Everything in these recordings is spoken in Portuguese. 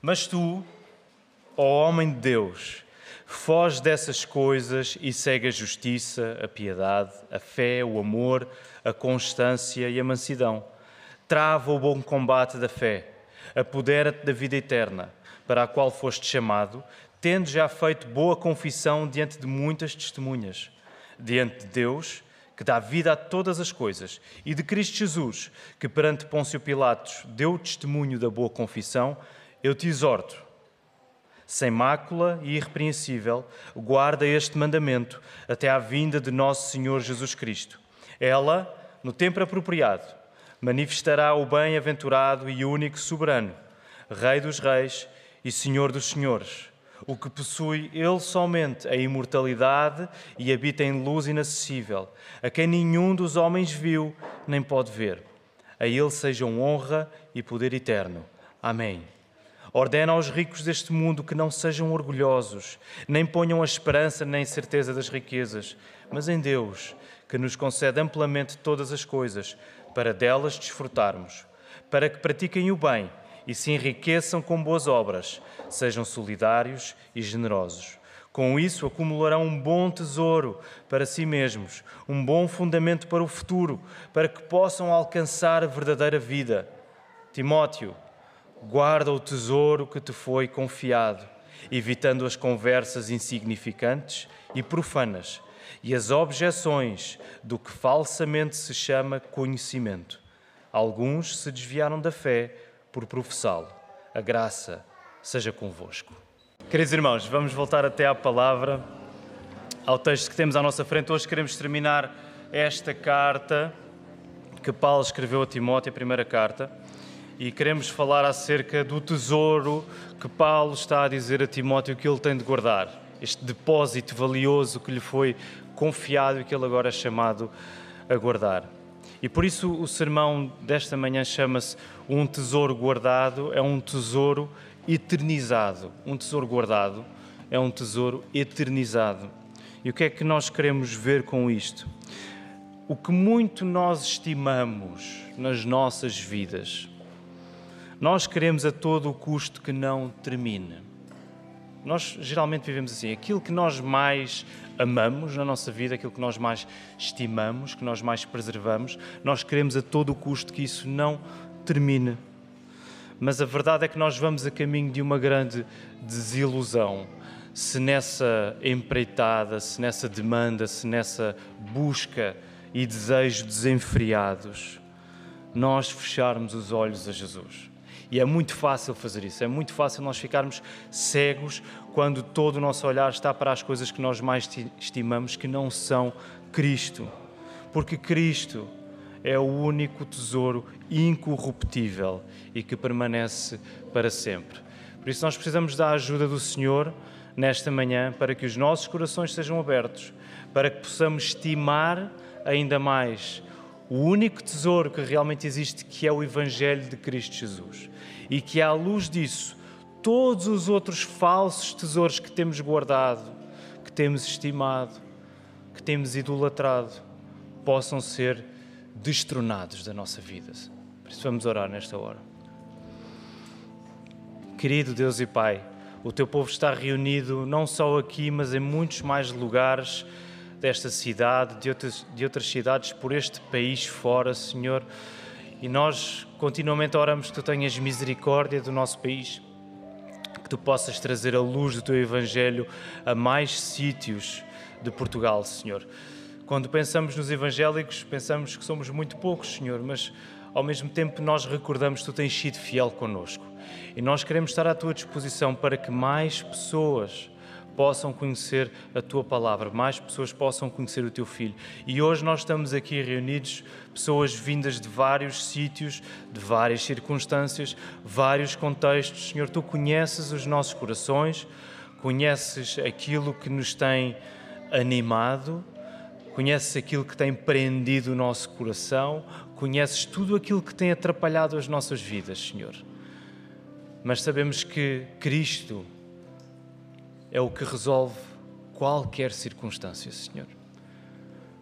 Mas tu, ó homem de Deus, foge dessas coisas e segue a justiça, a piedade, a fé, o amor, a constância e a mansidão. Trava o bom combate da fé, apodera-te da vida eterna, para a qual foste chamado, tendo já feito boa confissão diante de muitas testemunhas. Diante de Deus, que dá vida a todas as coisas, e de Cristo Jesus, que perante Pôncio Pilatos deu testemunho da boa confissão, eu te exorto, sem mácula e irrepreensível, guarda este mandamento até à vinda de nosso Senhor Jesus Cristo. Ela, no tempo apropriado, manifestará o bem-aventurado e único soberano, Rei dos reis e Senhor dos senhores o que possui ele somente a imortalidade e habita em luz inacessível, a quem nenhum dos homens viu nem pode ver. A ele sejam honra e poder eterno. Amém. Ordena aos ricos deste mundo que não sejam orgulhosos, nem ponham a esperança nem certeza das riquezas, mas em Deus, que nos concede amplamente todas as coisas, para delas desfrutarmos, para que pratiquem o bem e se enriqueçam com boas obras, sejam solidários e generosos. Com isso, acumularão um bom tesouro para si mesmos, um bom fundamento para o futuro, para que possam alcançar a verdadeira vida. Timóteo, guarda o tesouro que te foi confiado, evitando as conversas insignificantes e profanas e as objeções do que falsamente se chama conhecimento. Alguns se desviaram da fé por professá-lo. A graça seja convosco. Queridos irmãos, vamos voltar até à palavra, ao texto que temos à nossa frente. Hoje queremos terminar esta carta que Paulo escreveu a Timóteo, a primeira carta, e queremos falar acerca do tesouro que Paulo está a dizer a Timóteo que ele tem de guardar, este depósito valioso que lhe foi confiado e que ele agora é chamado a guardar. E por isso o sermão desta manhã chama-se Um Tesouro Guardado, é um tesouro eternizado. Um tesouro guardado é um tesouro eternizado. E o que é que nós queremos ver com isto? O que muito nós estimamos nas nossas vidas, nós queremos a todo o custo que não termine. Nós geralmente vivemos assim, aquilo que nós mais amamos na nossa vida, aquilo que nós mais estimamos, que nós mais preservamos, nós queremos a todo o custo que isso não termine. Mas a verdade é que nós vamos a caminho de uma grande desilusão. Se nessa empreitada, se nessa demanda, se nessa busca e desejo desenfreados, nós fecharmos os olhos a Jesus. E é muito fácil fazer isso, é muito fácil nós ficarmos cegos quando todo o nosso olhar está para as coisas que nós mais estimamos, que não são Cristo. Porque Cristo é o único tesouro incorruptível e que permanece para sempre. Por isso, nós precisamos da ajuda do Senhor nesta manhã para que os nossos corações sejam abertos, para que possamos estimar ainda mais o único tesouro que realmente existe, que é o Evangelho de Cristo Jesus. E que, à luz disso, todos os outros falsos tesouros que temos guardado, que temos estimado, que temos idolatrado, possam ser destronados da nossa vida. Por isso vamos orar nesta hora. Querido Deus e Pai, o teu povo está reunido não só aqui, mas em muitos mais lugares desta cidade, de outras, de outras cidades por este país fora, Senhor. E nós continuamente oramos que tu tenhas misericórdia do nosso país, que tu possas trazer a luz do teu Evangelho a mais sítios de Portugal, Senhor. Quando pensamos nos evangélicos, pensamos que somos muito poucos, Senhor, mas ao mesmo tempo nós recordamos que tu tens sido fiel conosco. E nós queremos estar à tua disposição para que mais pessoas possam conhecer a tua palavra, mais pessoas possam conhecer o teu filho. E hoje nós estamos aqui reunidos, pessoas vindas de vários sítios, de várias circunstâncias, vários contextos. Senhor, tu conheces os nossos corações, conheces aquilo que nos tem animado, conheces aquilo que tem prendido o nosso coração, conheces tudo aquilo que tem atrapalhado as nossas vidas, Senhor. Mas sabemos que Cristo é o que resolve qualquer circunstância, Senhor.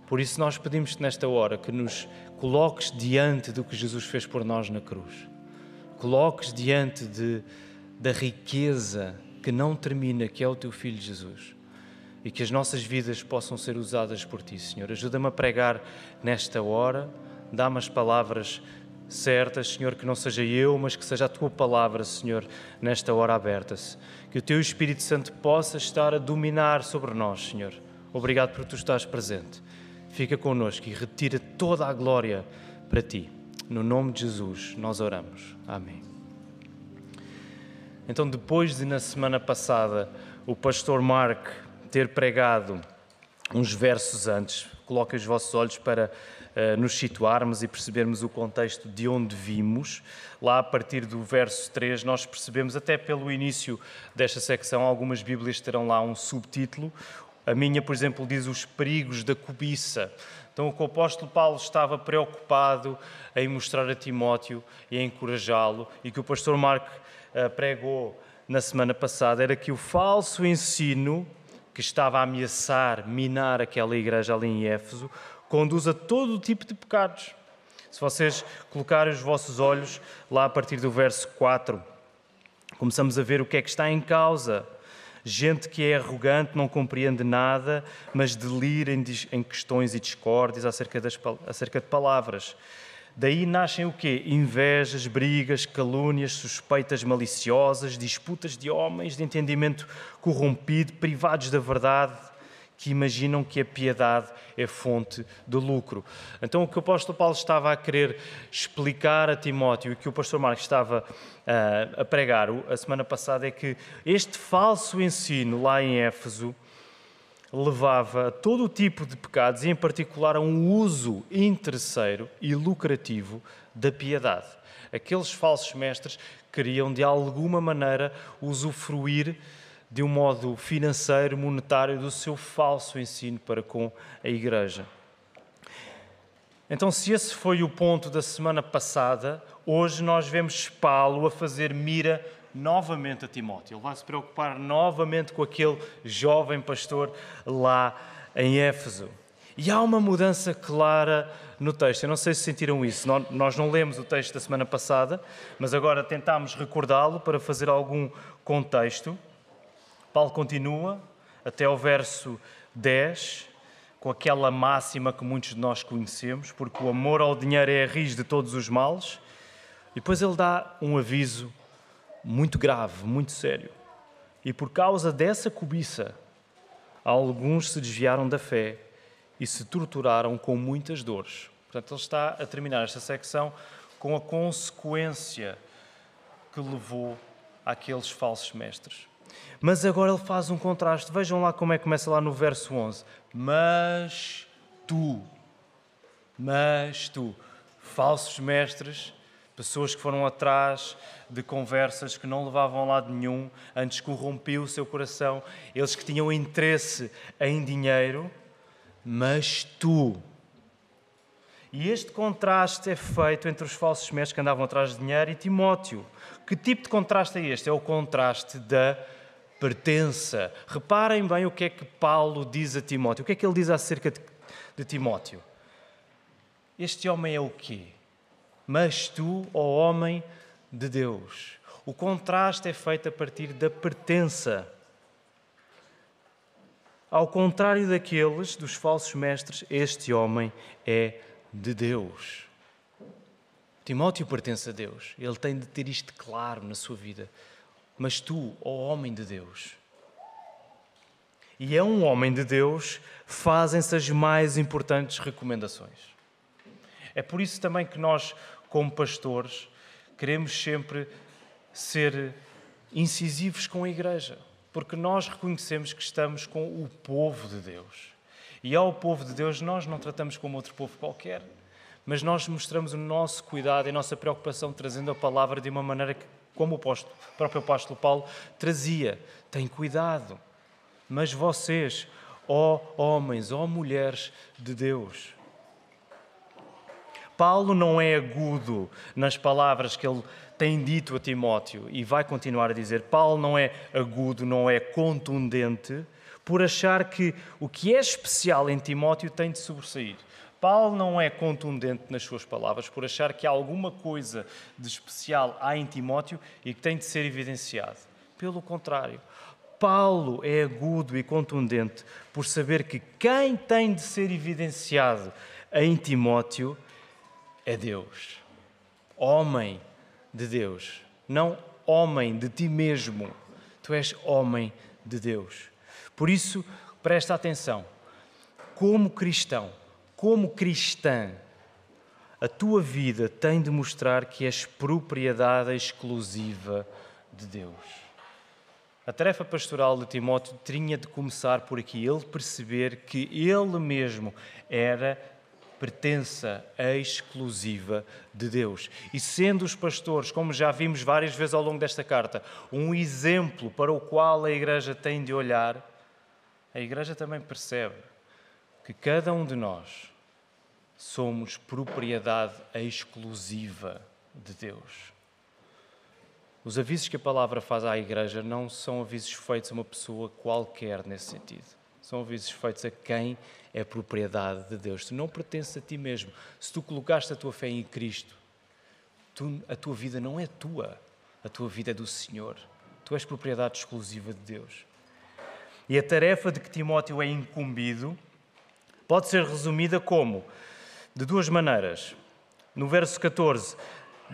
Por isso nós pedimos-te nesta hora que nos coloques diante do que Jesus fez por nós na cruz. Coloques diante de, da riqueza que não termina, que é o teu filho Jesus. E que as nossas vidas possam ser usadas por ti, Senhor. Ajuda-me a pregar nesta hora, dá-me as palavras certas, Senhor, que não seja eu, mas que seja a tua palavra, Senhor, nesta hora aberta-se. Que o teu Espírito Santo possa estar a dominar sobre nós, Senhor. Obrigado por tu estás presente. Fica connosco e retira toda a glória para ti. No nome de Jesus, nós oramos. Amém. Então, depois de na semana passada o pastor Mark ter pregado uns versos antes, coloquem os vossos olhos para nos situarmos e percebermos o contexto de onde vimos. Lá, a partir do verso 3, nós percebemos, até pelo início desta secção, algumas Bíblias terão lá um subtítulo. A minha, por exemplo, diz os perigos da cobiça. Então, o apóstolo Paulo estava preocupado em mostrar a Timóteo e a encorajá-lo, e que o pastor Marco uh, pregou na semana passada, era que o falso ensino que estava a ameaçar minar aquela igreja ali em Éfeso conduz a todo o tipo de pecados. Se vocês colocarem os vossos olhos lá a partir do verso 4, começamos a ver o que é que está em causa gente que é arrogante, não compreende nada, mas delira em, questões e discórdias acerca, das, acerca de palavras. Daí nascem o quê? Invejas, brigas, calúnias, suspeitas maliciosas, disputas de homens de entendimento corrompido, privados da verdade, que imaginam que a piedade é fonte de lucro. Então, o que o apóstolo Paulo estava a querer explicar a Timóteo e que o pastor Marcos estava uh, a pregar a semana passada é que este falso ensino lá em Éfeso levava a todo o tipo de pecados e, em particular, a um uso interesseiro e lucrativo da piedade. Aqueles falsos mestres queriam, de alguma maneira, usufruir de um modo financeiro, monetário, do seu falso ensino para com a Igreja. Então, se esse foi o ponto da semana passada, hoje nós vemos Paulo a fazer mira novamente a Timóteo. Ele vai se preocupar novamente com aquele jovem pastor lá em Éfeso. E há uma mudança clara no texto. Eu não sei se sentiram isso. Nós não lemos o texto da semana passada, mas agora tentámos recordá-lo para fazer algum contexto. Paulo continua até o verso 10, com aquela máxima que muitos de nós conhecemos, porque o amor ao dinheiro é a raiz de todos os males. E depois ele dá um aviso muito grave, muito sério. E por causa dessa cobiça, alguns se desviaram da fé e se torturaram com muitas dores. Portanto, ele está a terminar esta secção com a consequência que levou àqueles falsos mestres. Mas agora ele faz um contraste. Vejam lá como é que começa lá no verso 11. Mas tu, mas tu, falsos mestres, pessoas que foram atrás de conversas que não levavam a lado nenhum, antes corrompeu o seu coração, eles que tinham interesse em dinheiro, mas tu. E este contraste é feito entre os falsos mestres que andavam atrás de dinheiro e Timóteo. Que tipo de contraste é este? É o contraste da pertença. Reparem bem o que é que Paulo diz a Timóteo. O que é que ele diz acerca de, de Timóteo? Este homem é o quê? Mas tu, ó homem de Deus. O contraste é feito a partir da pertença. Ao contrário daqueles, dos falsos mestres, este homem é de Deus. Timóteo pertence a Deus. Ele tem de ter isto claro na sua vida mas tu, ó homem de Deus. E é um homem de Deus, fazem-se as mais importantes recomendações. É por isso também que nós, como pastores, queremos sempre ser incisivos com a igreja, porque nós reconhecemos que estamos com o povo de Deus. E ao povo de Deus nós não tratamos como outro povo qualquer, mas nós mostramos o nosso cuidado e a nossa preocupação trazendo a palavra de uma maneira que como o, próprio apóstolo Paulo trazia. Tem cuidado. Mas vocês, ó homens, ó mulheres de Deus, Paulo não é agudo nas palavras que ele tem dito a Timóteo e vai continuar a dizer. Paulo não é agudo, não é contundente, por achar que o que é especial em Timóteo tem de sobressair. Paulo não é contundente nas suas palavras por achar que há alguma coisa de especial há em Timóteo e que tem de ser evidenciado. Pelo contrário, Paulo é agudo e contundente por saber que quem tem de ser evidenciado em Timóteo é Deus. Homem de Deus, não homem de ti mesmo. Tu és homem de Deus. Por isso, presta atenção. Como cristão, como cristã, a tua vida tem de mostrar que és propriedade exclusiva de Deus. A tarefa pastoral de Timóteo tinha de começar por aqui, ele perceber que ele mesmo era pertença exclusiva de Deus. E sendo os pastores, como já vimos várias vezes ao longo desta carta, um exemplo para o qual a igreja tem de olhar, a igreja também percebe que cada um de nós somos propriedade exclusiva de Deus. Os avisos que a palavra faz à igreja não são avisos feitos a uma pessoa qualquer nesse sentido. São avisos feitos a quem é propriedade de Deus. Tu não pertences a ti mesmo. Se tu colocaste a tua fé em Cristo, tu, a tua vida não é tua. A tua vida é do Senhor. Tu és propriedade exclusiva de Deus. E a tarefa de que Timóteo é incumbido pode ser resumida como? De duas maneiras. No verso 14,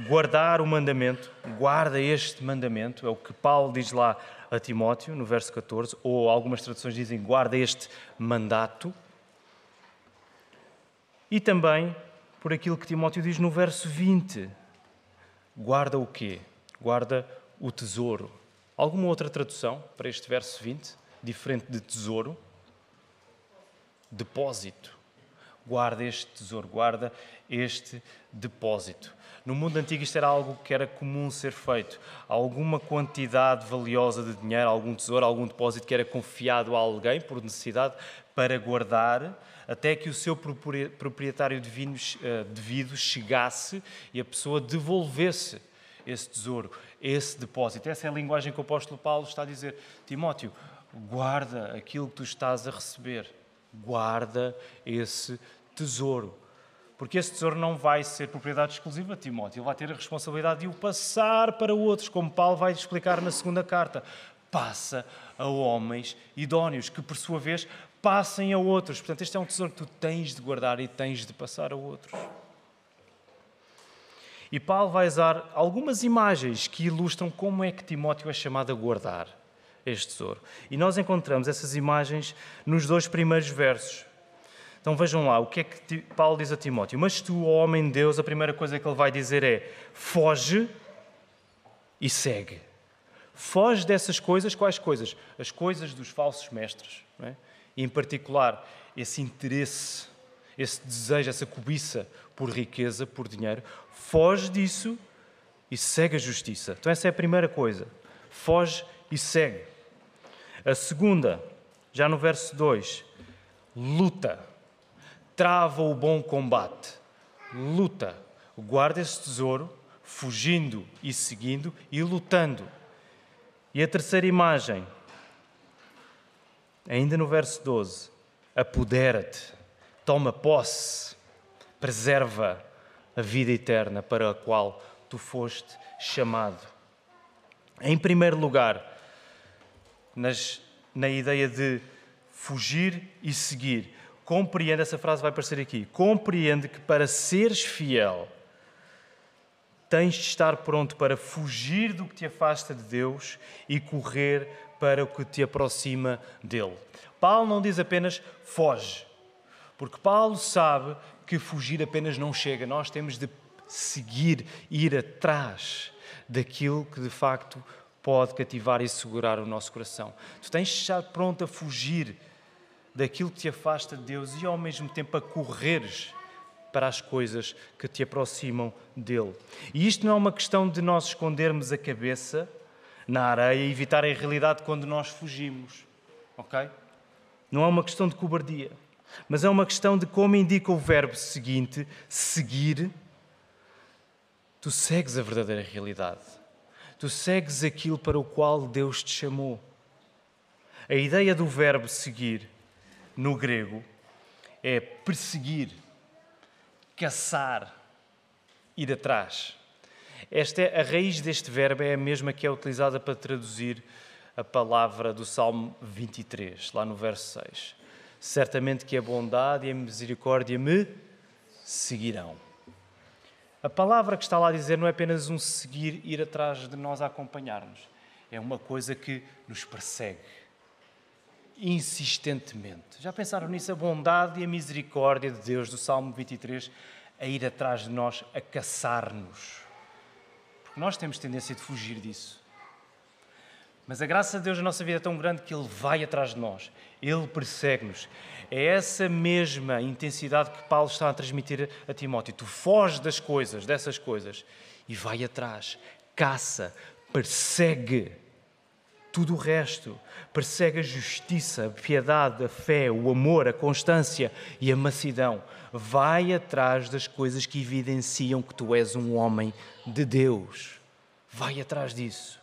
guardar o mandamento, guarda este mandamento, é o que Paulo diz lá a Timóteo, no verso 14, ou algumas traduções dizem guarda este mandato. E também por aquilo que Timóteo diz no verso 20, guarda o quê? Guarda o tesouro. Alguma outra tradução para este verso 20, diferente de tesouro? Depósito. Guarda este tesouro, guarda este depósito. No mundo antigo isto era algo que era comum ser feito. Alguma quantidade valiosa de dinheiro, algum tesouro, algum depósito que era confiado a alguém por necessidade para guardar até que o seu proprietário eh, devido chegasse e a pessoa devolvesse esse tesouro, esse depósito. Essa é a linguagem que o apóstolo Paulo está a dizer. Timóteo, guarda aquilo que tu estás a receber guarda esse tesouro. Porque esse tesouro não vai ser propriedade exclusiva de Timóteo, ele vai ter a responsabilidade de o passar para outros, como Paulo vai explicar na segunda carta. Passa a homens idóneos, que por sua vez passem a outros. Portanto, este é um tesouro que tu tens de guardar e tens de passar a outros. E Paulo vai usar algumas imagens que ilustram como é que Timóteo é chamado a guardar este tesouro. E nós encontramos essas imagens nos dois primeiros versos. Então vejam lá, o que é que Paulo diz a Timóteo? Mas tu, homem de Deus, a primeira coisa que ele vai dizer é: foge e segue. Foge dessas coisas, quais coisas? As coisas dos falsos mestres. É? E, em particular, esse interesse, esse desejo, essa cobiça por riqueza, por dinheiro. Foge disso e segue a justiça. Então, essa é a primeira coisa. Foge e segue. A segunda, já no verso 2, luta, trava o bom combate, luta, guarda esse tesouro, fugindo e seguindo e lutando. E a terceira imagem, ainda no verso 12, apodera-te, toma posse, preserva a vida eterna para a qual tu foste chamado. Em primeiro lugar, nas, na ideia de fugir e seguir. Compreende, essa frase vai aparecer aqui. Compreende que para seres fiel, tens de estar pronto para fugir do que te afasta de Deus e correr para o que te aproxima dele. Paulo não diz apenas foge, porque Paulo sabe que fugir apenas não chega. Nós temos de seguir, ir atrás daquilo que de facto pode cativar e segurar o nosso coração. Tu tens de estar pronto a fugir daquilo que te afasta de Deus e ao mesmo tempo a correres para as coisas que te aproximam dele. E isto não é uma questão de nós escondermos a cabeça na areia e evitar a realidade quando nós fugimos, ok? Não é uma questão de cobardia, mas é uma questão de como indica o verbo seguinte, seguir. Tu segues a verdadeira realidade tu segues aquilo para o qual Deus te chamou. A ideia do verbo seguir no grego é perseguir, caçar, ir atrás. Esta é, a raiz deste verbo é a mesma que é utilizada para traduzir a palavra do Salmo 23, lá no verso 6. Certamente que a bondade e a misericórdia me seguirão. A palavra que está lá a dizer não é apenas um seguir, ir atrás de nós a acompanhar-nos. É uma coisa que nos persegue insistentemente. Já pensaram nisso? A bondade e a misericórdia de Deus, do Salmo 23, a ir atrás de nós, a caçar-nos. Porque nós temos tendência de fugir disso. Mas a graça de Deus na nossa vida é tão grande que Ele vai atrás de nós, Ele persegue-nos. É essa mesma intensidade que Paulo está a transmitir a Timóteo. Tu foges das coisas, dessas coisas, e vai atrás, caça, persegue tudo o resto. Persegue a justiça, a piedade, a fé, o amor, a constância e a mansidão. Vai atrás das coisas que evidenciam que tu és um homem de Deus. Vai atrás disso.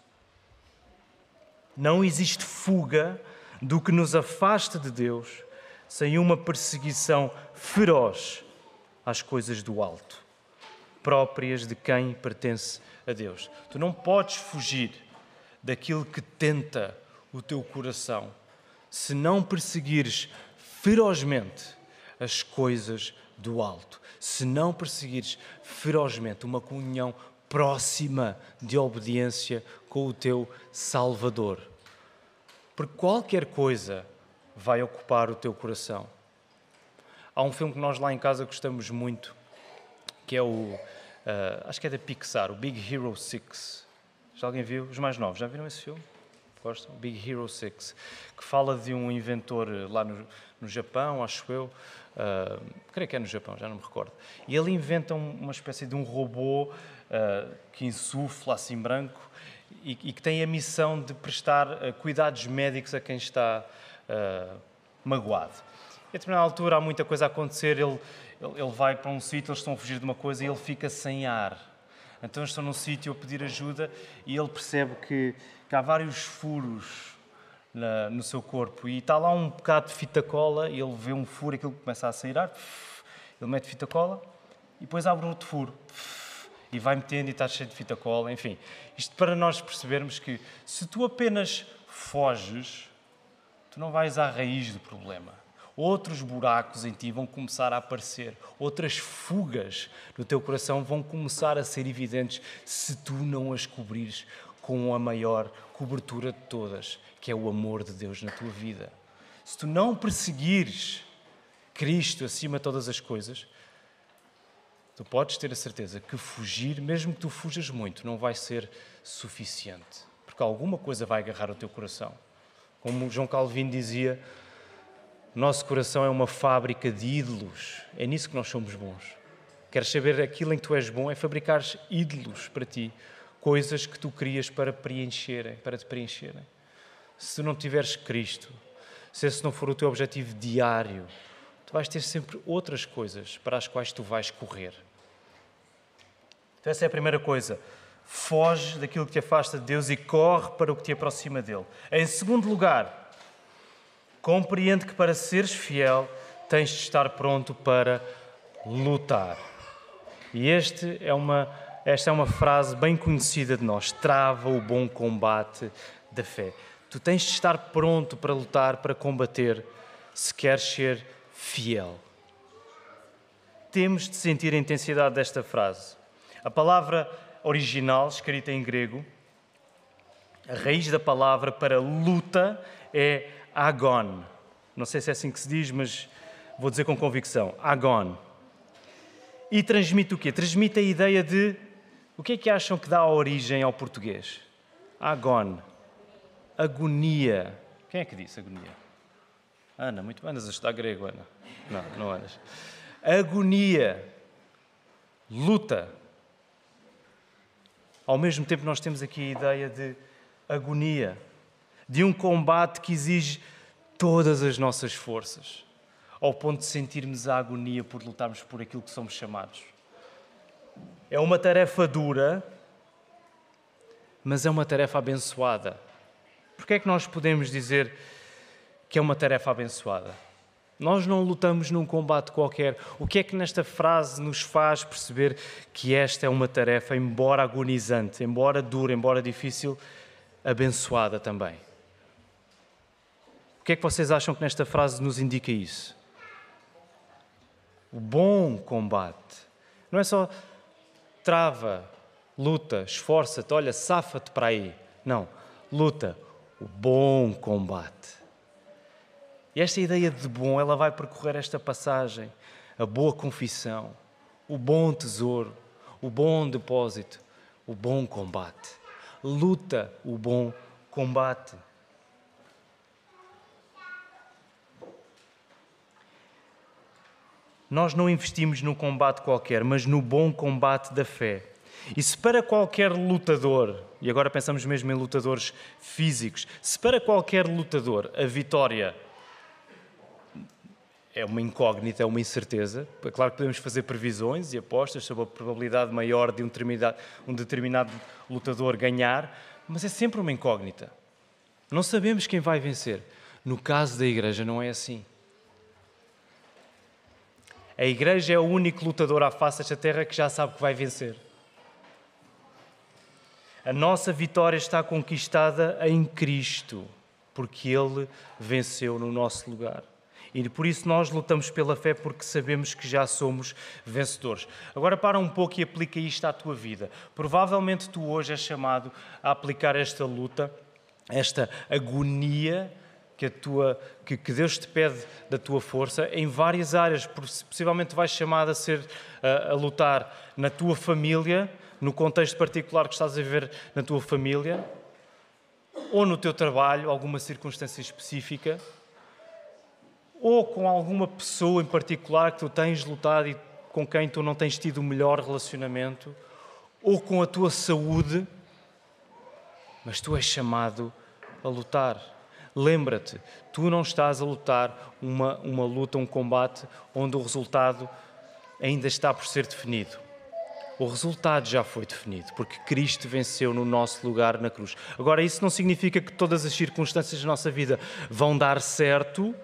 Não existe fuga do que nos afasta de Deus sem uma perseguição feroz às coisas do alto, próprias de quem pertence a Deus. Tu não podes fugir daquilo que tenta o teu coração se não perseguires ferozmente as coisas do alto, se não perseguires ferozmente uma comunhão próxima de obediência com o teu Salvador. Porque qualquer coisa vai ocupar o teu coração. Há um filme que nós lá em casa gostamos muito, que é o. Uh, acho que é da Pixar, o Big Hero 6. Já alguém viu? Os mais novos, já viram esse filme? Gostam? Big Hero 6, que fala de um inventor lá no, no Japão, acho eu, uh, creio que é no Japão, já não me recordo. E ele inventa uma espécie de um robô uh, que insufla assim branco e, e, que tem a missão de prestar uh, cuidados médicos a quem está uh, magoado. E a determinada altura há muita coisa a acontecer, ele, ele, ele vai para um sítio, eles estão a fugir de uma coisa e ele fica sem ar. Então estão num sítio a pedir ajuda e ele percebe que, que há vários furos na, no seu corpo e está lá um bocado de fita cola e ele vê um furo, aquilo começa a sair ar, ele mete fita cola e depois abre outro furo e vai metendo e está cheio de fita cola, enfim. Isto para nós percebermos que se tu apenas foges, não vais à raiz do problema. Outros buracos em ti vão começar a aparecer, outras fugas no teu coração vão começar a ser evidentes se tu não as cobrires com a maior cobertura de todas, que é o amor de Deus na tua vida. Se tu não perseguires Cristo acima de todas as coisas, tu podes ter a certeza que fugir, mesmo que tu fujas muito, não vai ser suficiente, porque alguma coisa vai agarrar o teu coração. Como João Calvino dizia, nosso coração é uma fábrica de ídolos. É nisso que nós somos bons. Queres saber aquilo em que tu és bom? É fabricar ídolos para ti, coisas que tu crias para preencherem, para te preencherem. Se não tiveres Cristo, se esse não for o teu objetivo diário, tu vais ter sempre outras coisas para as quais tu vais correr. Então, essa é a primeira coisa. Foge daquilo que te afasta de Deus e corre para o que te aproxima dele. Em segundo lugar, compreende que para seres fiel tens de estar pronto para lutar. E este é uma, esta é uma frase bem conhecida de nós: trava o bom combate da fé. Tu tens de estar pronto para lutar, para combater, se queres ser fiel. Temos de sentir a intensidade desta frase. A palavra original, escrita em grego, a raiz da palavra para luta é agon. Não sei se é assim que se diz, mas vou dizer com convicção: agon. E transmite o quê? Transmite a ideia de. O que é que acham que dá origem ao português? Agon. Agonia. Quem é que disse agonia? Ana, muito bem, andas a estudar grego, Ana. Não, não andas. Agonia. Luta. Ao mesmo tempo, nós temos aqui a ideia de agonia, de um combate que exige todas as nossas forças, ao ponto de sentirmos a agonia por lutarmos por aquilo que somos chamados. É uma tarefa dura, mas é uma tarefa abençoada. Por que é que nós podemos dizer que é uma tarefa abençoada? Nós não lutamos num combate qualquer. O que é que nesta frase nos faz perceber que esta é uma tarefa, embora agonizante, embora dura, embora difícil, abençoada também? O que é que vocês acham que nesta frase nos indica isso? O bom combate. Não é só trava, luta, esforça-te, olha, safa-te para aí. Não, luta, o bom combate. E esta ideia de bom, ela vai percorrer esta passagem, a boa confissão, o bom tesouro, o bom depósito, o bom combate. Luta o bom combate. Nós não investimos num combate qualquer, mas no bom combate da fé. E se para qualquer lutador, e agora pensamos mesmo em lutadores físicos, se para qualquer lutador a vitória é uma incógnita, é uma incerteza. É claro que podemos fazer previsões e apostas sobre a probabilidade maior de um determinado, um determinado lutador ganhar, mas é sempre uma incógnita. Não sabemos quem vai vencer. No caso da Igreja, não é assim. A Igreja é o único lutador à face desta terra que já sabe que vai vencer. A nossa vitória está conquistada em Cristo, porque Ele venceu no nosso lugar. E por isso nós lutamos pela fé porque sabemos que já somos vencedores. Agora para um pouco e aplica isto à tua vida. Provavelmente tu hoje és chamado a aplicar esta luta, esta agonia que, a tua, que, que Deus te pede da tua força em várias áreas. Possivelmente vais chamado a ser a, a lutar na tua família, no contexto particular que estás a viver na tua família, ou no teu trabalho, alguma circunstância específica ou com alguma pessoa em particular que tu tens lutado e com quem tu não tens tido o melhor relacionamento, ou com a tua saúde, mas tu és chamado a lutar. Lembra-te, tu não estás a lutar uma, uma luta, um combate, onde o resultado ainda está por ser definido. O resultado já foi definido, porque Cristo venceu no nosso lugar na cruz. Agora, isso não significa que todas as circunstâncias da nossa vida vão dar certo,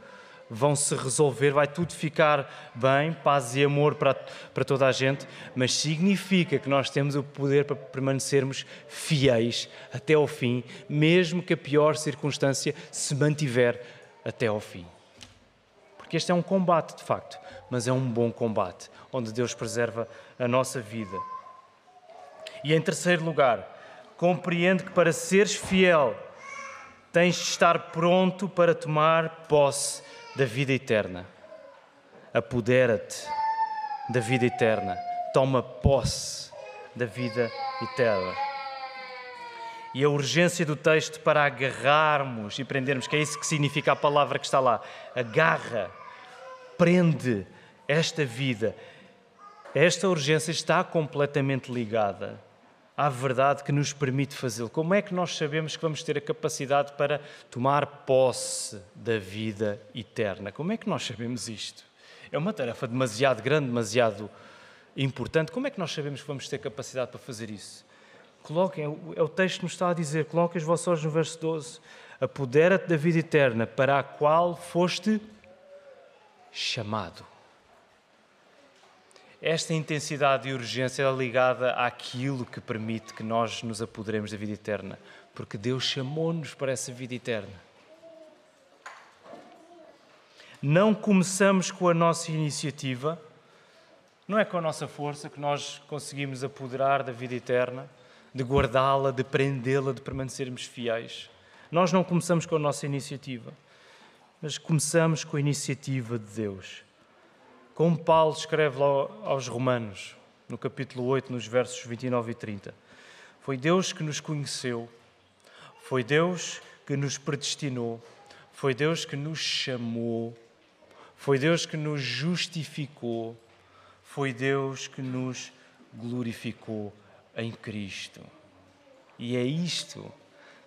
vão se resolver, vai tudo ficar bem, paz e amor para, para toda a gente, mas significa que nós temos o poder para permanecermos fiéis até ao fim, mesmo que a pior circunstância se mantiver até ao fim. Porque este é um combate, de facto, mas é um bom combate, onde Deus preserva a nossa vida. E em terceiro lugar, compreende que para seres fiel, tens de estar pronto para tomar posse da vida eterna. Apodera-te da vida eterna. Toma posse da vida eterna. E a urgência do texto para agarrarmos e prendermos, que é isso que significa a palavra que está lá. Agarra, prende esta vida. Esta urgência está completamente ligada à verdade que nos permite fazê-lo. Como é que nós sabemos que vamos ter a capacidade para tomar posse da vida eterna? Como é que nós sabemos isto? É uma tarefa demasiado grande, demasiado importante. Como é que nós sabemos que vamos ter capacidade para fazer isso? Coloquem, é o texto que nos está a dizer, coloquem os vossos olhos no verso 12. Apodera-te da vida eterna para a qual foste chamado esta intensidade e urgência é ligada àquilo que permite que nós nos apoderemos da vida eterna, porque Deus chamou-nos para essa vida eterna. Não começamos com a nossa iniciativa, não é com a nossa força que nós conseguimos apoderar da vida eterna, de guardá-la, de prendê-la, de permanecermos fiéis. Nós não começamos com a nossa iniciativa, mas começamos com a iniciativa de Deus. Como Paulo escreve aos Romanos, no capítulo 8, nos versos 29 e 30. Foi Deus que nos conheceu, foi Deus que nos predestinou, foi Deus que nos chamou, foi Deus que nos justificou, foi Deus que nos glorificou em Cristo. E é isto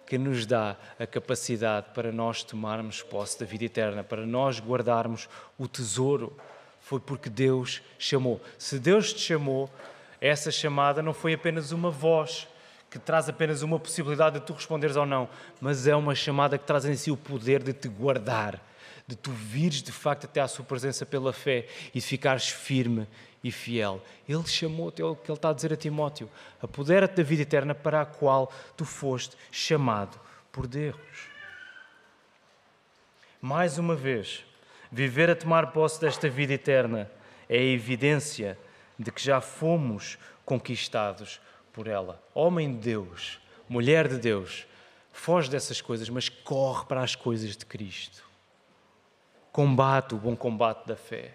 que nos dá a capacidade para nós tomarmos posse da vida eterna, para nós guardarmos o tesouro foi porque Deus chamou. Se Deus te chamou, essa chamada não foi apenas uma voz que traz apenas uma possibilidade de tu responderes ou não, mas é uma chamada que traz em si o poder de te guardar, de tu vires de facto até à sua presença pela fé e de ficares firme e fiel. Ele chamou-te, é o que ele está a dizer a Timóteo, apodera-te da vida eterna para a qual tu foste chamado por Deus. Mais uma vez, viver a tomar posse desta vida eterna é a evidência de que já fomos conquistados por ela. Homem de Deus, mulher de Deus, foge dessas coisas, mas corre para as coisas de Cristo. Combate o bom combate da fé.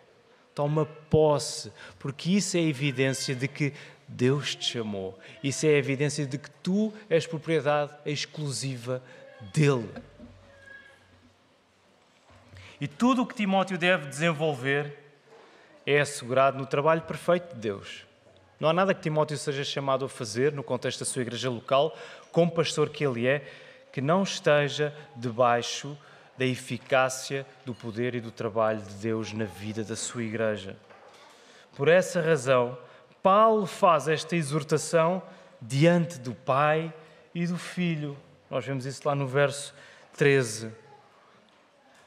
Toma posse, porque isso é a evidência de que Deus te chamou. Isso é a evidência de que tu és propriedade exclusiva dele. E tudo o que Timóteo deve desenvolver é assegurado no trabalho perfeito de Deus. Não há nada que Timóteo seja chamado a fazer no contexto da sua igreja local, como pastor que ele é, que não esteja debaixo da eficácia do poder e do trabalho de Deus na vida da sua igreja. Por essa razão, Paulo faz esta exortação diante do Pai e do Filho. Nós vemos isso lá no verso 13.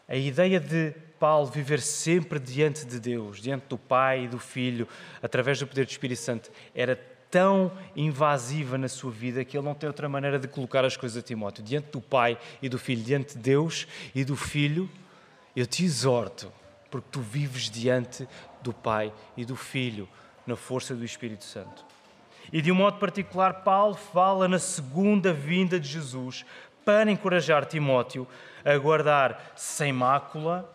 A ideia de Paulo viver sempre diante de Deus, diante do Pai e do Filho, através do poder do Espírito Santo, era tão invasiva na sua vida que ele não tem outra maneira de colocar as coisas a Timóteo. Diante do Pai e do Filho, diante de Deus e do Filho, eu te exorto, porque tu vives diante do Pai e do Filho, na força do Espírito Santo. E de um modo particular, Paulo fala na segunda vinda de Jesus para encorajar Timóteo a guardar sem mácula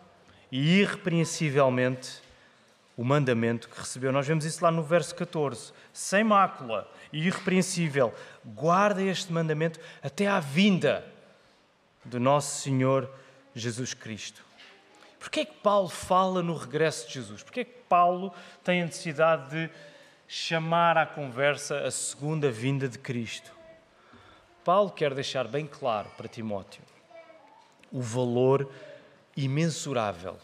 e irrepreensivelmente o mandamento que recebeu. Nós vemos isso lá no verso 14. Sem mácula e irrepreensível, guarda este mandamento até à vinda do nosso Senhor Jesus Cristo. Porquê é que Paulo fala no regresso de Jesus? Porquê é que Paulo tem a necessidade de chamar à conversa a segunda vinda de Cristo? Paulo quer deixar bem claro para Timóteo o valor imensurável,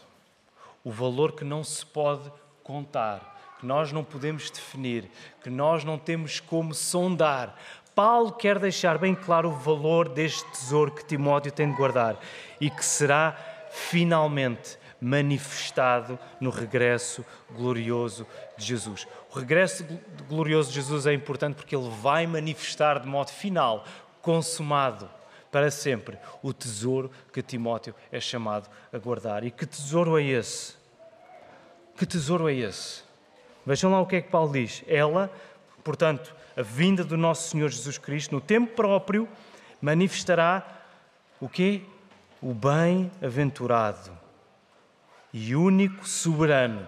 o valor que não se pode contar, que nós não podemos definir, que nós não temos como sondar. Paulo quer deixar bem claro o valor deste tesouro que Timóteo tem de guardar e que será finalmente manifestado no regresso glorioso de Jesus. O regresso glorioso de Jesus é importante porque ele vai manifestar de modo final, consumado, para sempre o tesouro que Timóteo é chamado a guardar. E que tesouro é esse? Que tesouro é esse? Vejam lá o que é que Paulo diz. Ela, portanto, a vinda do nosso Senhor Jesus Cristo, no tempo próprio, manifestará o quê? O bem-aventurado e único soberano,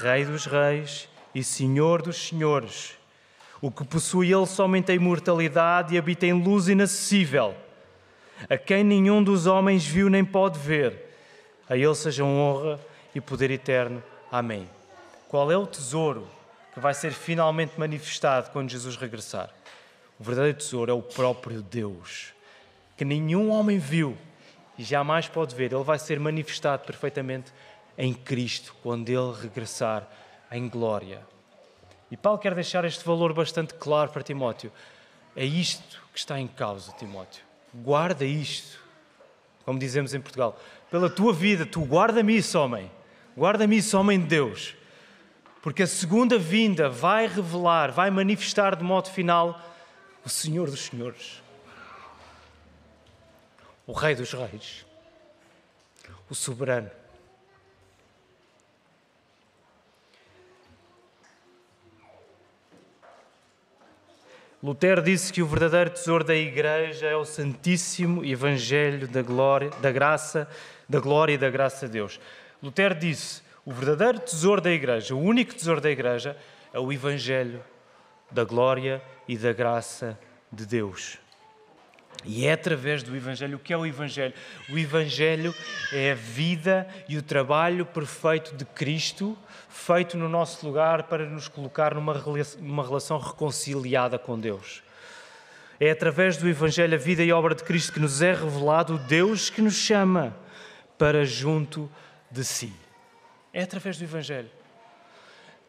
Rei dos reis e Senhor dos senhores o que possui ele somente a imortalidade e habita em luz inacessível, a quem nenhum dos homens viu nem pode ver. A ele seja honra e poder eterno. Amém. Qual é o tesouro que vai ser finalmente manifestado quando Jesus regressar? O verdadeiro tesouro é o próprio Deus, que nenhum homem viu e jamais pode ver. Ele vai ser manifestado perfeitamente em Cristo quando ele regressar em glória. E Paulo quer deixar este valor bastante claro para Timóteo. É isto que está em causa, Timóteo. Guarda isto. Como dizemos em Portugal, pela tua vida, tu guarda-me isso, homem. Guarda-me isso, homem de Deus. Porque a segunda vinda vai revelar, vai manifestar de modo final o Senhor dos Senhores, o Rei dos Reis, o Soberano. Lutero disse que o verdadeiro tesouro da Igreja é o Santíssimo Evangelho da glória, da graça, da glória e da graça de Deus. Lutero disse: o verdadeiro tesouro da Igreja, o único tesouro da Igreja, é o Evangelho da glória e da graça de Deus. E é através do Evangelho. O que é o Evangelho? O Evangelho é a vida e o trabalho perfeito de Cristo, feito no nosso lugar para nos colocar numa relação reconciliada com Deus. É através do Evangelho, a vida e obra de Cristo, que nos é revelado o Deus que nos chama para junto de si. É através do Evangelho.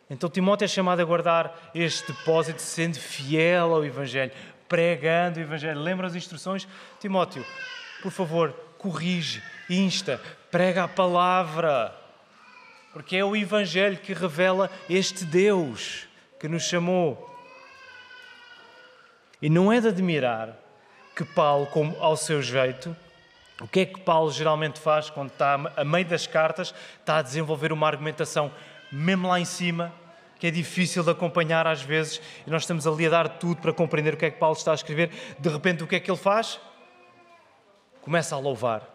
Então Timóteo é chamado a guardar este depósito, sendo fiel ao Evangelho, pregando o Evangelho. Lembra as instruções? Timóteo, por favor, corrige, insta, prega a palavra. Porque é o Evangelho que revela este Deus que nos chamou. E não é de admirar que Paulo, como ao seu jeito, o que é que Paulo geralmente faz quando está a meio das cartas, está a desenvolver uma argumentação mesmo lá em cima, que é difícil de acompanhar às vezes, e nós estamos ali a dar tudo para compreender o que é que Paulo está a escrever. De repente, o que é que ele faz? Começa a louvar.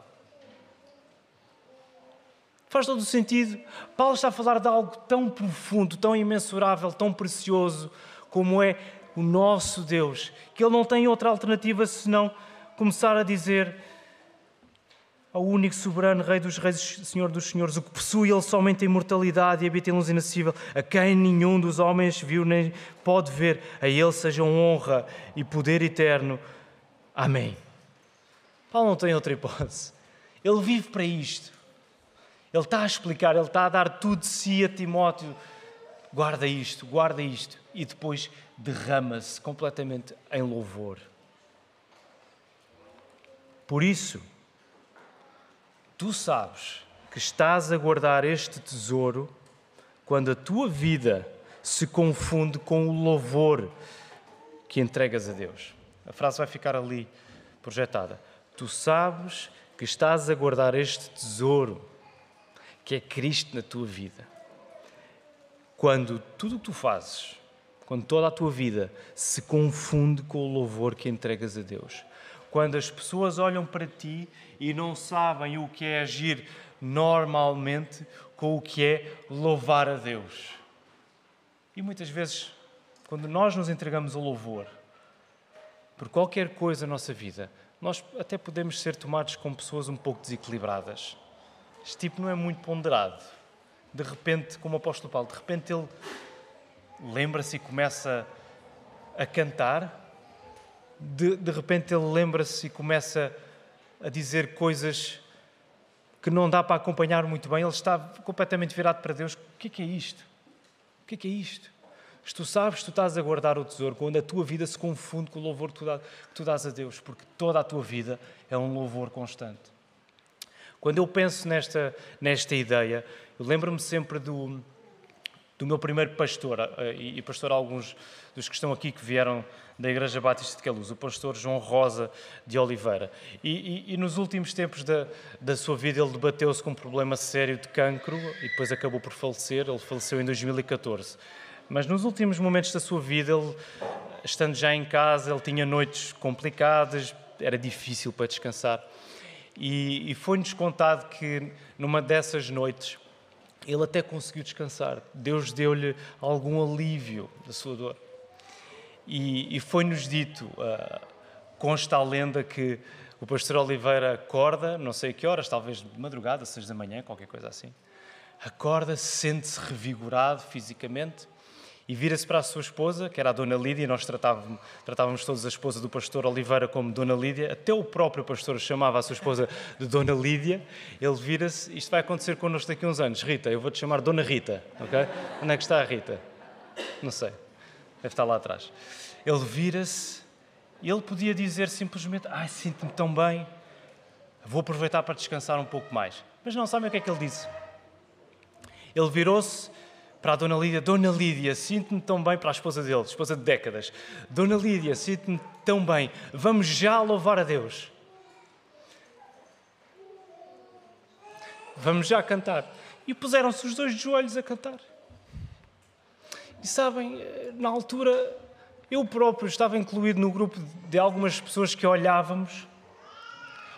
Faz todo o sentido. Paulo está a falar de algo tão profundo, tão imensurável, tão precioso, como é o nosso Deus, que ele não tem outra alternativa senão começar a dizer ao único soberano, Rei dos Reis, Senhor dos Senhores, o que possui ele somente a imortalidade e habita em luz inacessível, a quem nenhum dos homens viu nem pode ver, a ele sejam honra e poder eterno. Amém. Paulo não tem outra hipótese. Ele vive para isto. Ele está a explicar, ele está a dar tudo de si a Timóteo. Guarda isto, guarda isto. E depois derrama-se completamente em louvor. Por isso, tu sabes que estás a guardar este tesouro quando a tua vida se confunde com o louvor que entregas a Deus. A frase vai ficar ali projetada. Tu sabes que estás a guardar este tesouro que é Cristo na tua vida. Quando tudo o que tu fazes, quando toda a tua vida se confunde com o louvor que entregas a Deus. Quando as pessoas olham para ti e não sabem o que é agir normalmente com o que é louvar a Deus. E muitas vezes, quando nós nos entregamos ao louvor, por qualquer coisa na nossa vida, nós até podemos ser tomados como pessoas um pouco desequilibradas este tipo não é muito ponderado. De repente, como o apóstolo Paulo, de repente ele lembra-se e começa a cantar, de, de repente ele lembra-se e começa a dizer coisas que não dá para acompanhar muito bem, ele está completamente virado para Deus. O que é, que é isto? O que é, que é isto? Se tu sabes, tu estás a guardar o tesouro quando a tua vida se confunde com o louvor que tu, dás a Deus, porque toda a tua vida é um louvor constante. Quando eu penso nesta, nesta ideia, eu lembro-me sempre do, do meu primeiro pastor, eh, e, pastor alguns dos que estão aqui que vieram da Igreja Batista de Queluz, o pastor João Rosa de Oliveira. E, e, e nos últimos tempos da, da sua vida ele debateu-se com um problema sério de cancro e depois acabou por falecer, ele faleceu em 2014. Mas nos últimos momentos da sua vida, ele, estando já em casa, ele tinha noites complicadas, era difícil para descansar. E, e foi-nos contado que numa dessas noites ele até conseguiu descansar. Deus deu-lhe algum alívio da sua dor. E, e foi-nos dito, uh, consta a lenda que o pastor Oliveira acorda, não sei a que horas, talvez de madrugada, seis da manhã, qualquer coisa assim. Acorda, sente-se revigorado fisicamente e vira-se para a sua esposa, que era a Dona Lídia, nós tratávamos, tratávamos todos a esposa do pastor Oliveira como Dona Lídia, até o próprio pastor chamava a sua esposa de Dona Lídia. Ele vira-se, isto vai acontecer connosco daqui a uns anos. Rita, eu vou-te chamar Dona Rita, ok? Onde é que está a Rita? Não sei, deve estar lá atrás. Ele vira-se e ele podia dizer simplesmente: Ai, sinto-me tão bem, vou aproveitar para descansar um pouco mais. Mas não sabem o que é que ele disse. Ele virou-se para a Dona Lídia: Dona Lídia, sinto-me tão bem, para a esposa dele, esposa de décadas: Dona Lídia, sinto-me tão bem, vamos já louvar a Deus. Vamos já cantar. E puseram-se os dois de joelhos a cantar. E sabem, na altura, eu próprio estava incluído no grupo de algumas pessoas que olhávamos,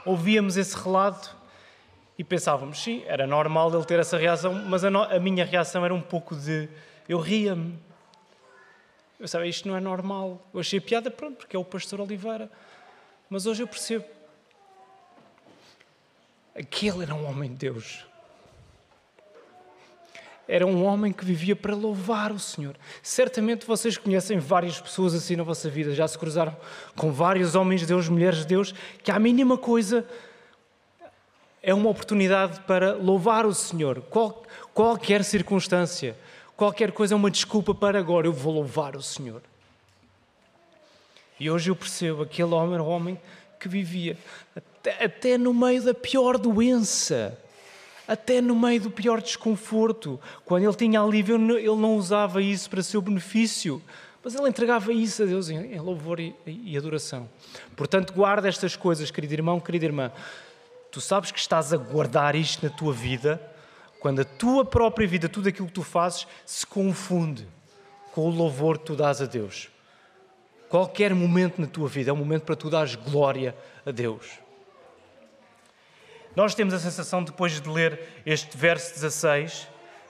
ouvíamos esse relato e pensávamos, sim, era normal ele ter essa reação, mas a, no, a minha reação era um pouco de. Eu ria-me. Eu sabia, isto não é normal. Eu achei piada, pronto, porque é o pastor Oliveira. Mas hoje eu percebo. Aquele era um homem de Deus. Era um homem que vivia para louvar o Senhor. Certamente vocês conhecem várias pessoas assim na vossa vida, já se cruzaram com vários homens de Deus, mulheres de Deus, que à mínima coisa é uma oportunidade para louvar o Senhor. Qual, qualquer circunstância, qualquer coisa é uma desculpa para agora eu vou louvar o Senhor. E hoje eu percebo, aquele homem homem que vivia, até, até no meio da pior doença, até no meio do pior desconforto. Quando ele tinha alívio, ele não usava isso para seu benefício, mas ele entregava isso a Deus em louvor e adoração. Portanto, guarda estas coisas, querido irmão, querida irmã. Tu sabes que estás a guardar isto na tua vida quando a tua própria vida, tudo aquilo que tu fazes, se confunde com o louvor que tu dás a Deus. Qualquer momento na tua vida é um momento para tu dares glória a Deus. Nós temos a sensação, depois de ler este verso 16,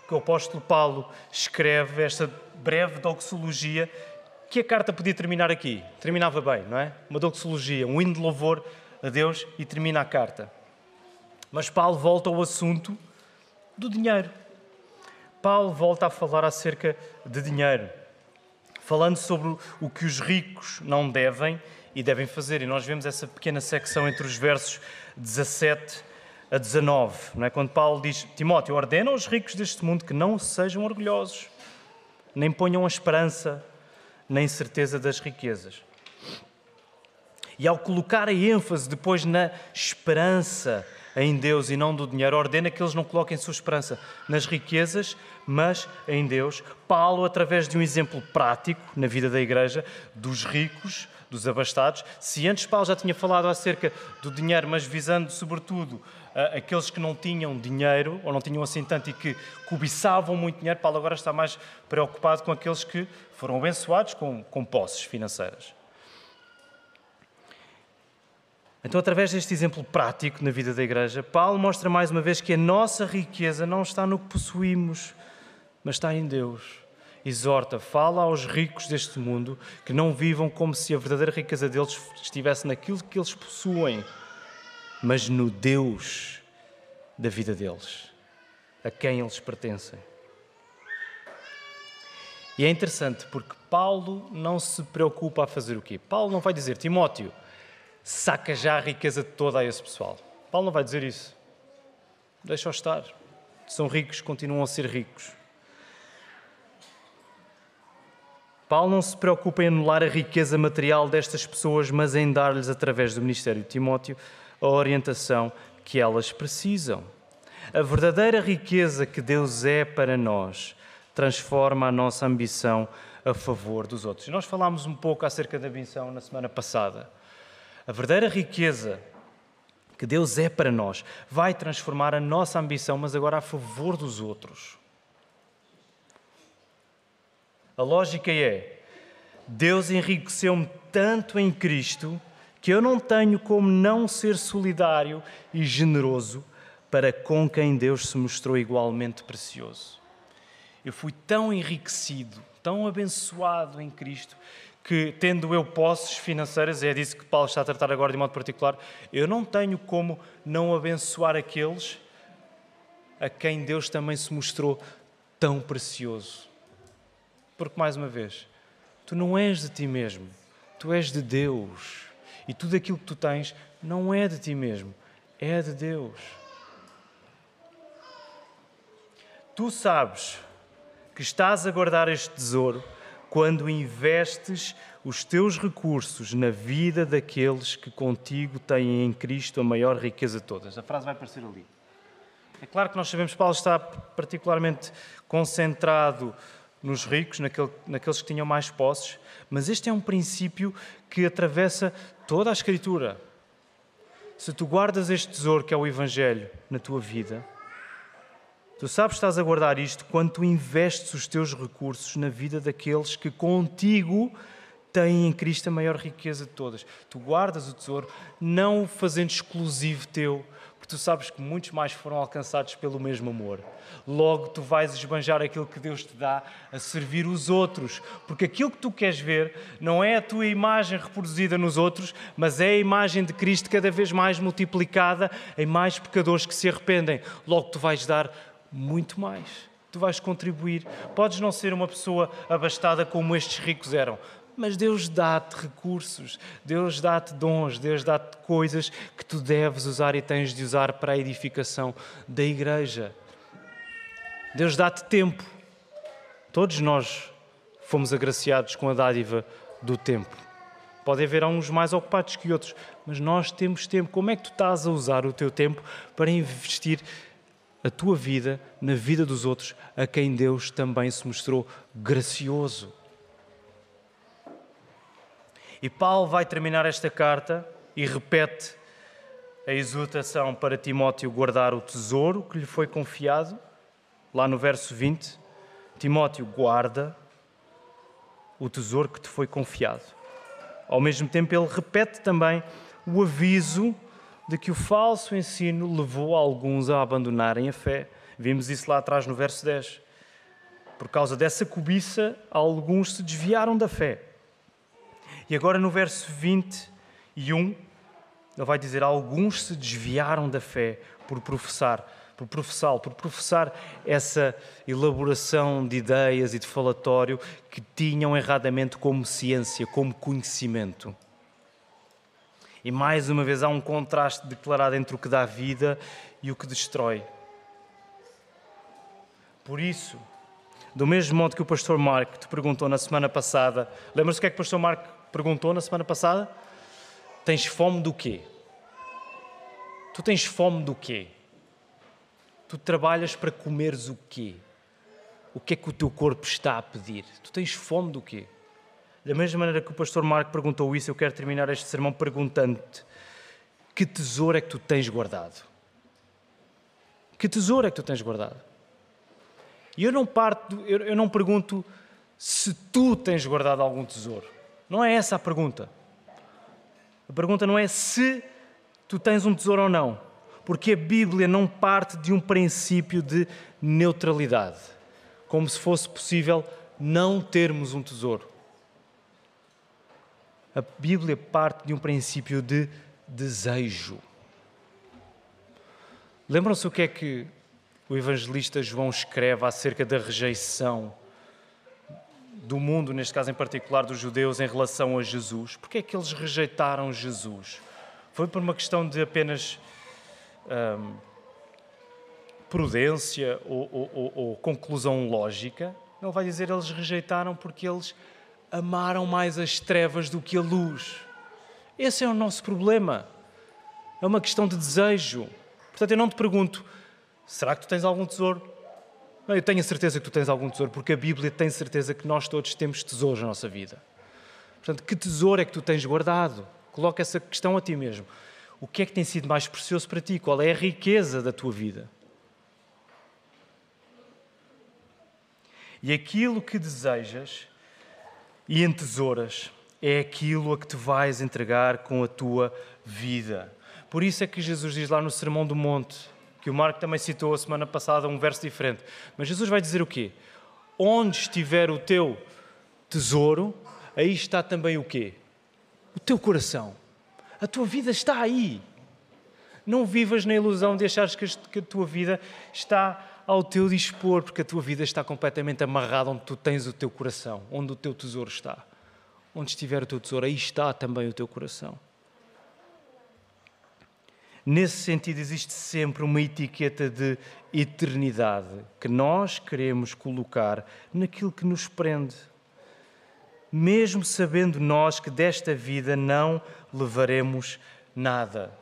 que o apóstolo Paulo escreve, esta breve doxologia, que a carta podia terminar aqui. Terminava bem, não é? Uma doxologia, um hino de louvor a Deus e termina a carta. Mas Paulo volta ao assunto do dinheiro. Paulo volta a falar acerca de dinheiro, falando sobre o que os ricos não devem e devem fazer. E nós vemos essa pequena secção entre os versos 17 a 19, não é? quando Paulo diz: Timóteo, ordena aos ricos deste mundo que não sejam orgulhosos, nem ponham a esperança nem certeza das riquezas. E ao colocar a ênfase depois na esperança em Deus e não do dinheiro, ordena que eles não coloquem sua esperança nas riquezas, mas em Deus. Paulo, através de um exemplo prático na vida da igreja, dos ricos, dos abastados, se antes Paulo já tinha falado acerca do dinheiro, mas visando sobretudo aqueles que não tinham dinheiro ou não tinham assim tanto e que cobiçavam muito dinheiro, Paulo agora está mais preocupado com aqueles que foram abençoados com, com posses financeiras. Então, através deste exemplo prático na vida da igreja, Paulo mostra mais uma vez que a nossa riqueza não está no que possuímos, mas está em Deus. Exorta, fala aos ricos deste mundo que não vivam como se a verdadeira riqueza deles estivesse naquilo que eles possuem, mas no Deus da vida deles, a quem eles pertencem. E é interessante porque Paulo não se preocupa a fazer o quê? Paulo não vai dizer, Timóteo, saca já a riqueza toda a esse pessoal. Paulo não vai dizer isso. Deixa-os estar. São ricos, continuam a ser ricos. Paulo não se preocupa em anular a riqueza material destas pessoas, mas em dar-lhes, através do ministério de Timóteo, a orientação que elas precisam. A verdadeira riqueza que Deus é para nós transforma a nossa ambição a favor dos outros. nós falámos um pouco acerca da ambição na semana passada. A verdadeira riqueza que Deus é para nós vai transformar a nossa ambição, mas agora a favor dos outros. A lógica é: Deus enriqueceu-me tanto em Cristo que eu não tenho como não ser solidário e generoso para com quem Deus se mostrou igualmente precioso. Eu fui tão enriquecido, tão abençoado em Cristo, que, tendo eu posses financeiras, é disso que Paulo está a tratar agora de modo particular, eu não tenho como não abençoar aqueles a quem Deus também se mostrou tão precioso. Porque, mais uma vez, tu não és de ti mesmo, tu és de Deus. E tudo aquilo que tu tens não é de ti mesmo, é de Deus. Tu sabes que estás a guardar este tesouro quando investes os teus recursos na vida daqueles que contigo têm em Cristo a maior riqueza de todas. A frase vai aparecer ali. É claro que nós sabemos que Paulo está particularmente concentrado nos ricos, naqueles que tinham mais posses, mas este é um princípio que atravessa toda a Escritura. Se tu guardas este tesouro que é o Evangelho na tua vida, Tu sabes que estás a guardar isto quando tu investes os teus recursos na vida daqueles que contigo têm em Cristo a maior riqueza de todas. Tu guardas o tesouro não o fazendo exclusivo teu, tu sabes que muitos mais foram alcançados pelo mesmo amor. Logo, tu vais esbanjar aquilo que Deus te dá a servir os outros, porque aquilo que tu queres ver não é a tua imagem reproduzida nos outros, mas é a imagem de Cristo cada vez mais multiplicada em mais pecadores que se arrependem. Logo, tu vais dar muito mais. Tu vais contribuir. Podes não ser uma pessoa abastada como estes ricos eram, mas Deus dá-te recursos, Deus dá-te dons, Deus dá-te coisas que tu deves usar e tens de usar para a edificação da igreja. Deus dá-te tempo. Todos nós fomos agraciados com a dádiva do tempo. Pode haver uns mais ocupados que outros, mas nós temos tempo. Como é que tu estás a usar o teu tempo para investir a tua vida na vida dos outros, a quem Deus também se mostrou gracioso? E Paulo vai terminar esta carta e repete a exortação para Timóteo guardar o tesouro que lhe foi confiado, lá no verso 20. Timóteo, guarda o tesouro que te foi confiado. Ao mesmo tempo, ele repete também o aviso de que o falso ensino levou alguns a abandonarem a fé. Vimos isso lá atrás no verso 10. Por causa dessa cobiça, alguns se desviaram da fé. E agora no verso 21, ele vai dizer: Alguns se desviaram da fé por professar por professá por professar essa elaboração de ideias e de falatório que tinham erradamente como ciência, como conhecimento. E mais uma vez há um contraste declarado entre o que dá vida e o que destrói. Por isso, do mesmo modo que o pastor Mark te perguntou na semana passada, lembra-se o que é que o pastor Mark perguntou na semana passada? Tens fome do quê? Tu tens fome do quê? Tu trabalhas para comeres o quê? O que é que o teu corpo está a pedir? Tu tens fome do quê? Da mesma maneira que o pastor Marco perguntou isso, eu quero terminar este sermão perguntando-te: que tesouro é que tu tens guardado? Que tesouro é que tu tens guardado? E eu não parto, eu, eu não pergunto se tu tens guardado algum tesouro. Não é essa a pergunta. A pergunta não é se tu tens um tesouro ou não porque a Bíblia não parte de um princípio de neutralidade, como se fosse possível não termos um tesouro. A Bíblia parte de um princípio de desejo. Lembram-se o que é que o evangelista João escreve acerca da rejeição do mundo, neste caso em particular dos judeus, em relação a Jesus? Porque é que eles rejeitaram Jesus? Foi por uma questão de apenas hum, prudência ou, ou, ou, conclusão lógica. Ele vai dizer eles rejeitaram porque eles amaram mais as trevas do que a luz. Esse é o nosso problema. É uma questão de desejo. Portanto, eu não te pergunto: será que tu tens algum tesouro? Eu tenho a certeza que tu tens algum tesouro, porque a Bíblia tem certeza que nós todos temos tesouros na nossa vida. Portanto, que tesouro é que tu tens guardado? Coloca essa questão a ti mesmo o que é que tem sido mais precioso para ti? Qual é a riqueza da tua vida? E aquilo que desejas e entesouras é aquilo a que te vais entregar com a tua vida. Por isso é que Jesus diz lá no Sermão do Monte, que o Marco também citou a semana passada, um verso diferente. Mas Jesus vai dizer o quê? Onde estiver o teu tesouro, aí está também o quê? O teu coração. A tua vida está aí. Não vivas na ilusão de achares que a tua vida está ao teu dispor, porque a tua vida está completamente amarrada onde tu tens o teu coração, onde o teu tesouro está. Onde estiver o teu tesouro, aí está também o teu coração. Nesse sentido, existe sempre uma etiqueta de eternidade que nós queremos colocar naquilo que nos prende mesmo sabendo nós que desta vida não levaremos nada.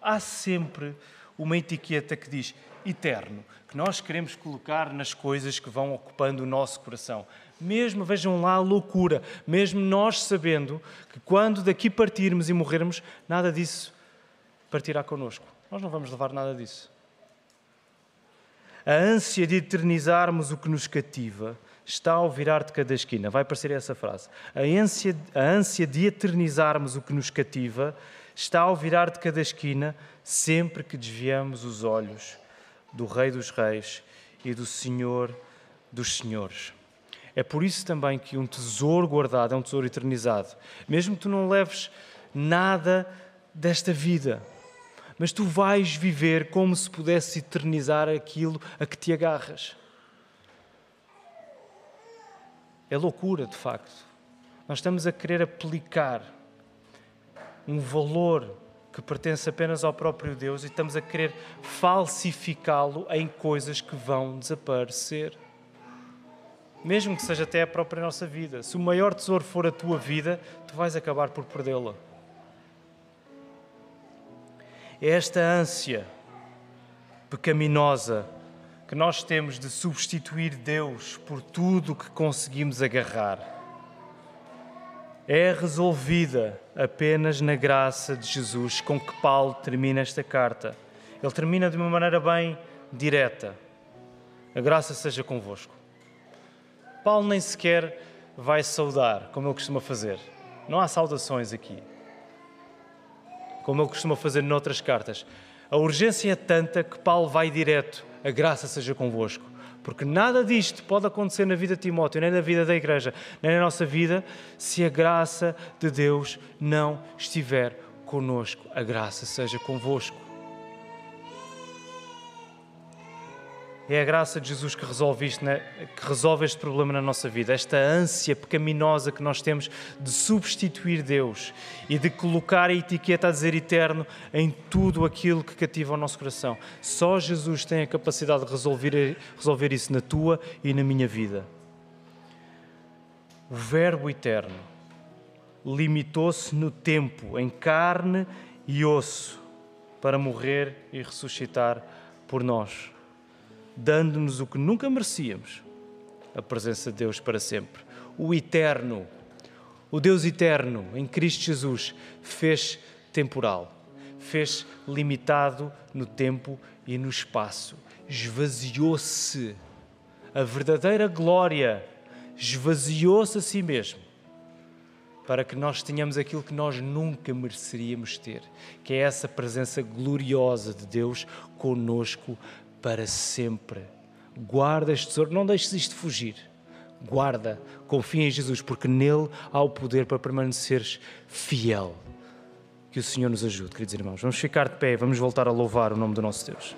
Há sempre uma etiqueta que diz eterno, que nós queremos colocar nas coisas que vão ocupando o nosso coração. Mesmo, vejam lá a loucura, mesmo nós sabendo que quando daqui partirmos e morrermos, nada disso partirá connosco. Nós não vamos levar nada disso. A ânsia de eternizarmos o que nos cativa está ao virar de cada esquina. Vai aparecer essa frase. A ânsia, a ânsia de eternizarmos o que nos cativa está ao virar de cada esquina sempre que desviamos os olhos do Rei dos Reis e do Senhor dos Senhores. É por isso também que um tesouro guardado é um tesouro eternizado. Mesmo que tu não leves nada desta vida, mas tu vais viver como se pudesse eternizar aquilo a que te agarras. É loucura, de facto. Nós estamos a querer aplicar um valor que pertence apenas ao próprio Deus e estamos a querer falsificá-lo em coisas que vão desaparecer. mesmo que seja até a própria nossa vida. Se o maior tesouro for a tua vida, tu vais acabar por perdê-la. É esta ânsia pecaminosa que nós temos de substituir Deus por tudo que conseguimos agarrar. É resolvida apenas na graça de Jesus com que Paulo termina esta carta. Ele termina de uma maneira bem direta. A graça seja convosco. Paulo nem sequer vai saudar, como ele costuma fazer. Não há saudações aqui, como ele costuma fazer noutras cartas. A urgência é tanta que Paulo vai direto: a graça seja convosco. Porque nada disto pode acontecer na vida de Timóteo, nem na vida da igreja, nem na nossa vida, se a graça de Deus não estiver conosco. A graça seja convosco. É a graça de Jesus que resolve, isto, né? que resolve este problema na nossa vida, esta ânsia pecaminosa que nós temos de substituir Deus e de colocar a etiqueta a dizer eterno em tudo aquilo que cativa o nosso coração. Só Jesus tem a capacidade de resolver, resolver isso na tua e na minha vida. O Verbo eterno limitou-se no tempo, em carne e osso, para morrer e ressuscitar por nós dando-nos o que nunca merecíamos, a presença de Deus para sempre. O eterno, o Deus eterno em Cristo Jesus fez temporal, fez limitado no tempo e no espaço, esvaziou-se. A verdadeira glória esvaziou-se a si mesmo para que nós tenhamos aquilo que nós nunca mereceríamos ter, que é essa presença gloriosa de Deus conosco para sempre. Guarda este tesouro, não deixes isto fugir. Guarda, confia em Jesus, porque nele há o poder para permaneceres fiel. Que o Senhor nos ajude, queridos irmãos. Vamos ficar de pé, vamos voltar a louvar o nome do nosso Deus.